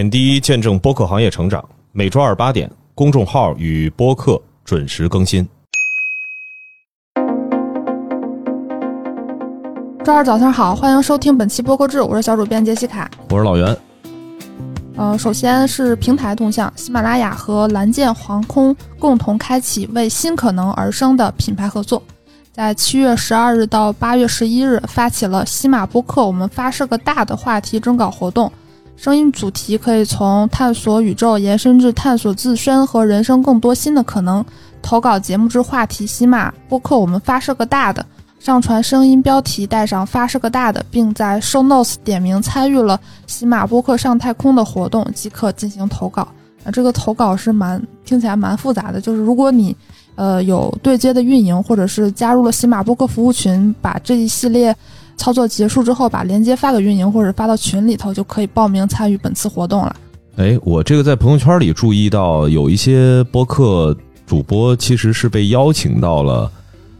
点滴见证播客行业成长，每周二八点，公众号与播客准时更新。周二早上好，欢迎收听本期播客志，我是小主编杰西卡。我是老袁。呃，首先是平台动向，喜马拉雅和蓝箭航空共同开启为新可能而生的品牌合作，在七月十二日到八月十一日发起了喜马播客我们发射个大的话题征稿活动。声音主题可以从探索宇宙延伸至探索自身和人生更多新的可能。投稿节目之话题，喜马播客我们发射个大的，上传声音标题带上发射个大的，并在 show notes 点名参与了喜马播客上太空的活动即可进行投稿。啊，这个投稿是蛮听起来蛮复杂的，就是如果你呃有对接的运营，或者是加入了喜马播客服务群，把这一系列。操作结束之后，把链接发给运营或者发到群里头，就可以报名参与本次活动了。哎，我这个在朋友圈里注意到，有一些播客主播其实是被邀请到了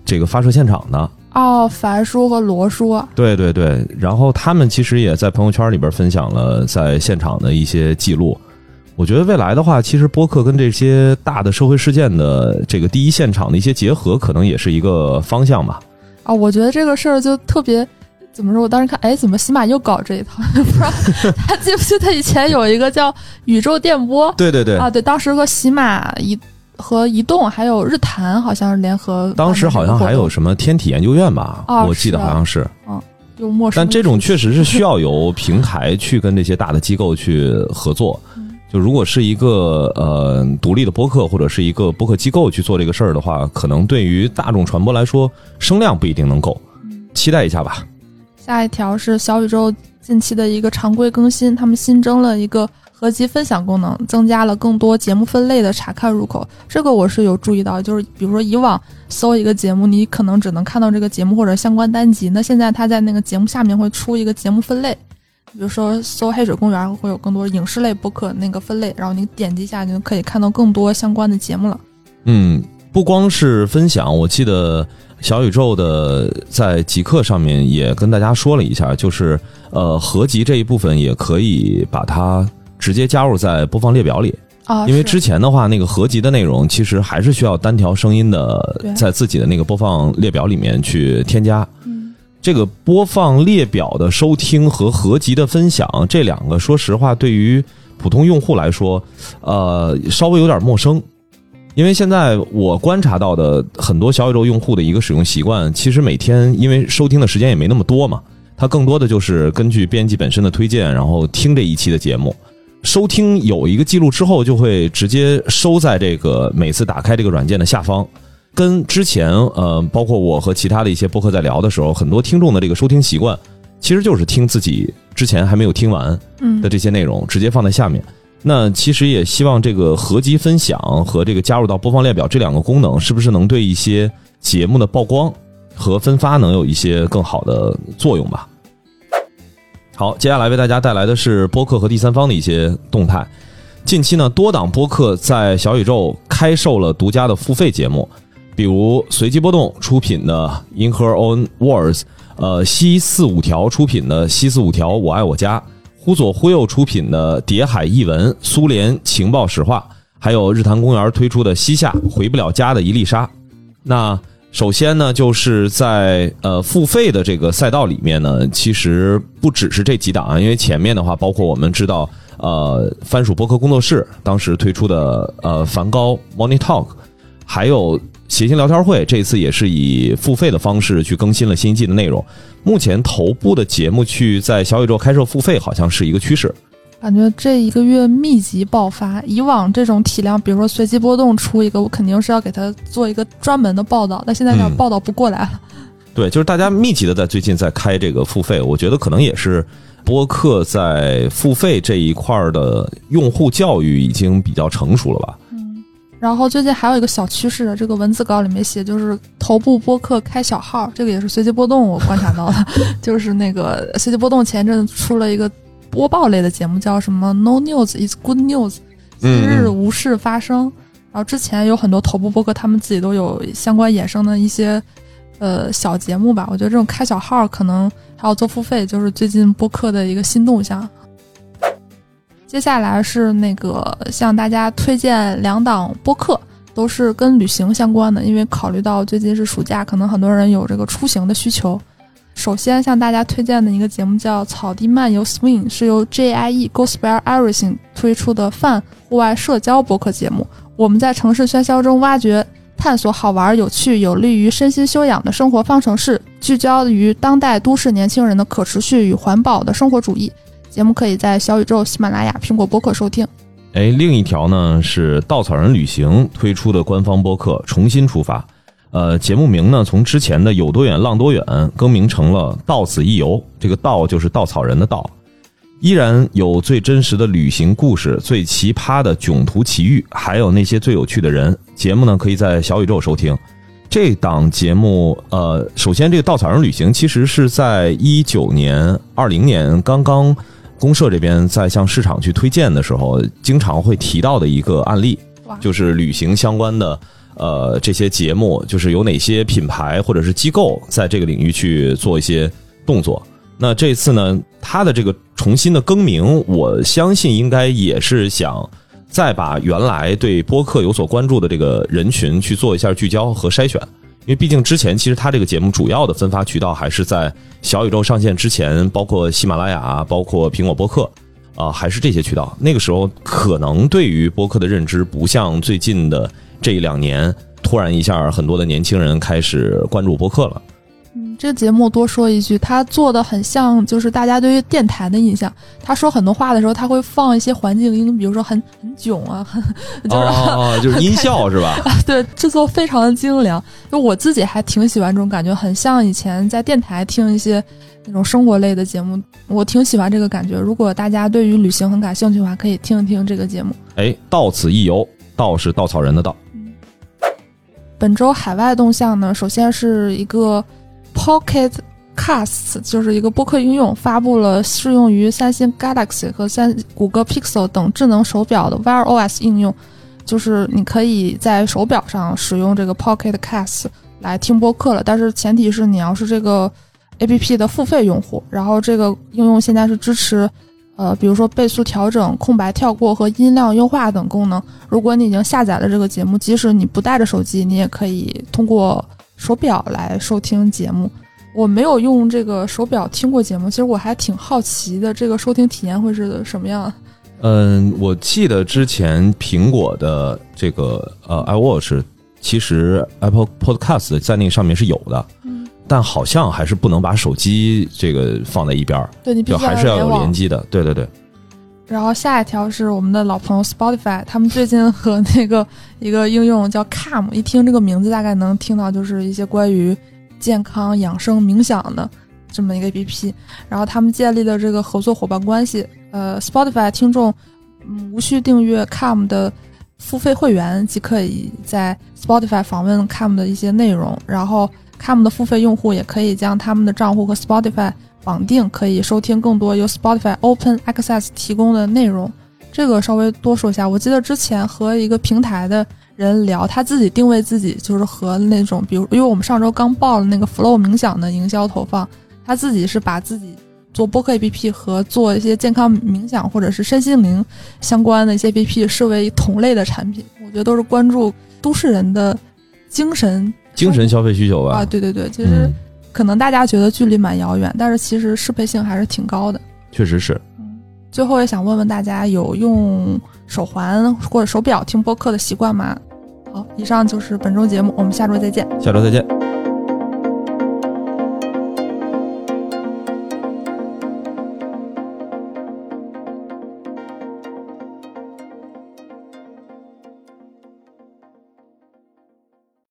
这个发射现场的。哦，樊叔和罗叔。对对对，然后他们其实也在朋友圈里边分享了在现场的一些记录。我觉得未来的话，其实播客跟这些大的社会事件的这个第一现场的一些结合，可能也是一个方向吧。啊，我觉得这个事儿就特别。怎么说？我当时看，哎，怎么喜马又搞这一套？不知道他记不记得以前有一个叫宇宙电波？对对对，啊，对，当时和喜马移和移动还有日坛好像是联合。当时好像还有什么天体研究院吧？我记得好像是。嗯，就陌生。但这种确实是需要 由平台去跟这些大的机构去合作。就如果是一个呃独立的播客或者是一个播客机构去做这个事儿的话，可能对于大众传播来说，声量不一定能够。期待一下吧。下一条是小宇宙近期的一个常规更新，他们新增了一个合集分享功能，增加了更多节目分类的查看入口。这个我是有注意到，就是比如说以往搜一个节目，你可能只能看到这个节目或者相关单集，那现在它在那个节目下面会出一个节目分类，比如说搜黑水公园会有更多影视类播客那个分类，然后你点击一下就可以看到更多相关的节目了。嗯，不光是分享，我记得。小宇宙的在极客上面也跟大家说了一下，就是呃合集这一部分也可以把它直接加入在播放列表里啊，因为之前的话那个合集的内容其实还是需要单条声音的，在自己的那个播放列表里面去添加。嗯，这个播放列表的收听和合集的分享这两个，说实话对于普通用户来说，呃稍微有点陌生。因为现在我观察到的很多小宇宙用户的一个使用习惯，其实每天因为收听的时间也没那么多嘛，它更多的就是根据编辑本身的推荐，然后听这一期的节目。收听有一个记录之后，就会直接收在这个每次打开这个软件的下方。跟之前呃，包括我和其他的一些播客在聊的时候，很多听众的这个收听习惯，其实就是听自己之前还没有听完的这些内容，直接放在下面。那其实也希望这个合集分享和这个加入到播放列表这两个功能，是不是能对一些节目的曝光和分发能有一些更好的作用吧？好，接下来为大家带来的是播客和第三方的一些动态。近期呢，多档播客在小宇宙开售了独家的付费节目，比如随机波动出品的《In Her Own Words》，呃，西四五条出品的《西四五条我爱我家》。忽左忽右出品的《谍海译文》《苏联情报史话》，还有日坛公园推出的《西夏回不了家的伊丽莎》。那首先呢，就是在呃付费的这个赛道里面呢，其实不只是这几档啊，因为前面的话，包括我们知道呃番薯播客工作室当时推出的呃梵高 Money Talk，还有。谐星聊天会这次也是以付费的方式去更新了新一季的内容。目前头部的节目去在小宇宙开设付费，好像是一个趋势。感觉这一个月密集爆发。以往这种体量，比如说随机波动出一个，我肯定是要给他做一个专门的报道。但现在呢，报道不过来了。对，就是大家密集的在最近在开这个付费，我觉得可能也是播客在付费这一块的用户教育已经比较成熟了吧。然后最近还有一个小趋势的，这个文字稿里面写，就是头部播客开小号，这个也是随机波动我观察到的，就是那个随机波动前阵出了一个播报类的节目，叫什么 “No News Is Good News”，今日无事发生。然后之前有很多头部播客，他们自己都有相关衍生的一些呃小节目吧。我觉得这种开小号可能还要做付费，就是最近播客的一个新动向。接下来是那个向大家推荐两档播客，都是跟旅行相关的，因为考虑到最近是暑假，可能很多人有这个出行的需求。首先向大家推荐的一个节目叫《草地漫游 Swing》，是由 JIE Gospel Everything 推出的泛户外社交播客节目。我们在城市喧嚣中挖掘、探索好玩、有趣、有利于身心修养的生活方程式，聚焦于当代都市年轻人的可持续与环保的生活主义。节目可以在小宇宙、喜马拉雅、苹果播客收听。哎，另一条呢是稻草人旅行推出的官方播客《重新出发》。呃，节目名呢从之前的“有多远浪多远”更名成了“到此一游”。这个“稻”就是稻草人的“稻”，依然有最真实的旅行故事、最奇葩的囧途奇遇，还有那些最有趣的人。节目呢可以在小宇宙收听。这档节目，呃，首先这个稻草人旅行其实是在一九年、二零年刚刚公社这边在向市场去推荐的时候，经常会提到的一个案例，就是旅行相关的。呃，这些节目就是有哪些品牌或者是机构在这个领域去做一些动作。那这次呢，它的这个重新的更名，我相信应该也是想再把原来对播客有所关注的这个人群去做一下聚焦和筛选。因为毕竟之前其实他这个节目主要的分发渠道还是在小宇宙上线之前，包括喜马拉雅、包括苹果播客啊，还是这些渠道。那个时候可能对于播客的认知不像最近的。这一两年，突然一下，很多的年轻人开始关注播客了。嗯，这节目多说一句，他做的很像，就是大家对于电台的印象。他说很多话的时候，他会放一些环境音，比如说很很囧啊，就是哦 就是音效是吧？对，制作非常的精良。就我自己还挺喜欢这种感觉，很像以前在电台听一些那种生活类的节目，我挺喜欢这个感觉。如果大家对于旅行很感兴趣的话，可以听一听这个节目。哎，到此一游，稻是稻草人的稻。本周海外动向呢，首先是一个 Pocket Casts，就是一个播客应用，发布了适用于三星 Galaxy 和三谷歌 Pixel 等智能手表的 Wear OS 应用，就是你可以在手表上使用这个 Pocket Casts 来听播客了。但是前提是你要是这个 APP 的付费用户，然后这个应用现在是支持。呃，比如说倍速调整、空白跳过和音量优化等功能。如果你已经下载了这个节目，即使你不带着手机，你也可以通过手表来收听节目。我没有用这个手表听过节目，其实我还挺好奇的，这个收听体验会是什么样？嗯，我记得之前苹果的这个呃 iWatch，其实 Apple Podcast 在那个上面是有的。嗯但好像还是不能把手机这个放在一边儿，对你就还是要有联机的，对对对。然后下一条是我们的老朋友 Spotify，他们最近和那个 一个应用叫 Calm，一听这个名字大概能听到就是一些关于健康养生冥想的这么一个 APP。然后他们建立了这个合作伙伴关系，呃，Spotify 听众无需订阅 Calm 的付费会员，即可以在 Spotify 访问 Cam 的一些内容，然后。Cam 的付费用户也可以将他们的账户和 Spotify 绑定，可以收听更多由 Spotify Open Access 提供的内容。这个稍微多说一下，我记得之前和一个平台的人聊，他自己定位自己就是和那种，比如因为我们上周刚报了那个 Flow 冥想的营销投放，他自己是把自己做播客 APP 和做一些健康冥想或者是身心灵相关的一些 APP 视为同类的产品。我觉得都是关注都市人的精神。精神消费需求吧啊，对对对，其实可能大家觉得距离蛮遥远，但是其实适配性还是挺高的。确实是。嗯，最后也想问问大家，有用手环或者手表听播客的习惯吗？好，以上就是本周节目，我们下周再见。下周再见。